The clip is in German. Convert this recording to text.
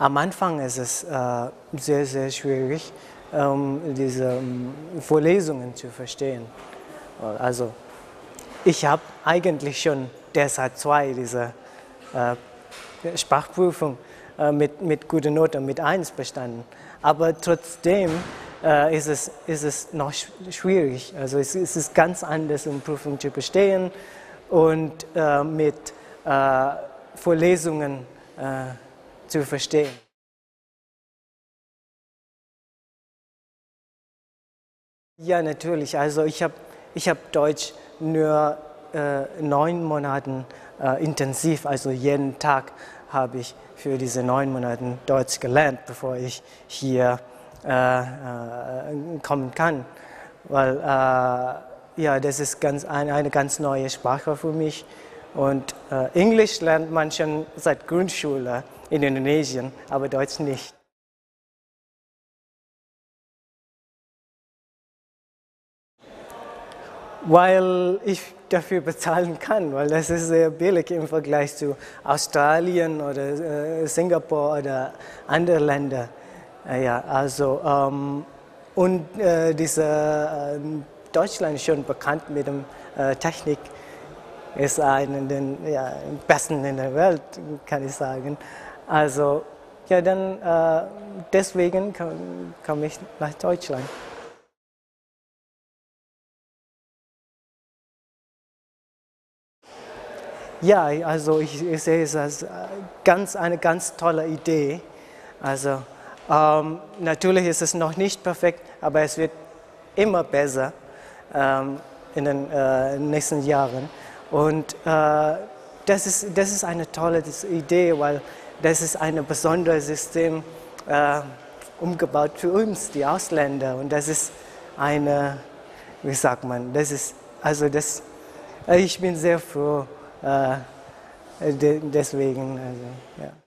am Anfang ist es äh, sehr, sehr schwierig, ähm, diese ähm, Vorlesungen zu verstehen. Also ich habe eigentlich schon derzeit zwei dieser äh, Sprachprüfung äh, mit, mit guter Note, mit 1 bestanden. Aber trotzdem äh, ist, es, ist es noch schwierig. Also es, es ist ganz anders, um Prüfung zu bestehen und äh, mit äh, Vorlesungen zu verstehen. Ja, natürlich. Also ich habe ich hab Deutsch nur äh, neun Monate äh, intensiv, also jeden Tag habe ich für diese neun Monate Deutsch gelernt, bevor ich hier äh, äh kommen kann. Weil äh, ja, das ist ganz, eine, eine ganz neue Sprache für mich. Und äh, Englisch lernt man schon seit Grundschule in Indonesien, aber Deutsch nicht. Weil ich dafür bezahlen kann, weil das ist sehr billig im Vergleich zu Australien oder äh, Singapur oder anderen Ländern. Äh, ja, also, ähm, und äh, diese, äh, Deutschland ist schon bekannt mit der äh, Technik ist einer der ja, besten in der Welt, kann ich sagen. Also, ja, dann äh, deswegen komme ich nach Deutschland. Ja, also ich, ich, sehe es als ganz, eine ganz tolle Idee. Also ähm, natürlich ist es noch nicht perfekt, aber es wird immer besser ähm, in den äh, nächsten Jahren. Und äh, das, ist, das ist eine tolle Idee, weil das ist ein besonderes System äh, umgebaut für uns, die Ausländer. Und das ist eine, wie sagt man, das ist, also das, ich bin sehr froh äh, deswegen. Also, ja.